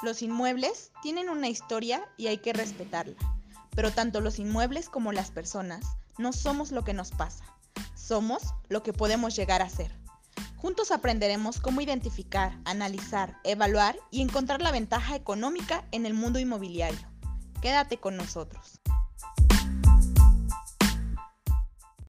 Los inmuebles tienen una historia y hay que respetarla, pero tanto los inmuebles como las personas no somos lo que nos pasa, somos lo que podemos llegar a ser. Juntos aprenderemos cómo identificar, analizar, evaluar y encontrar la ventaja económica en el mundo inmobiliario. Quédate con nosotros.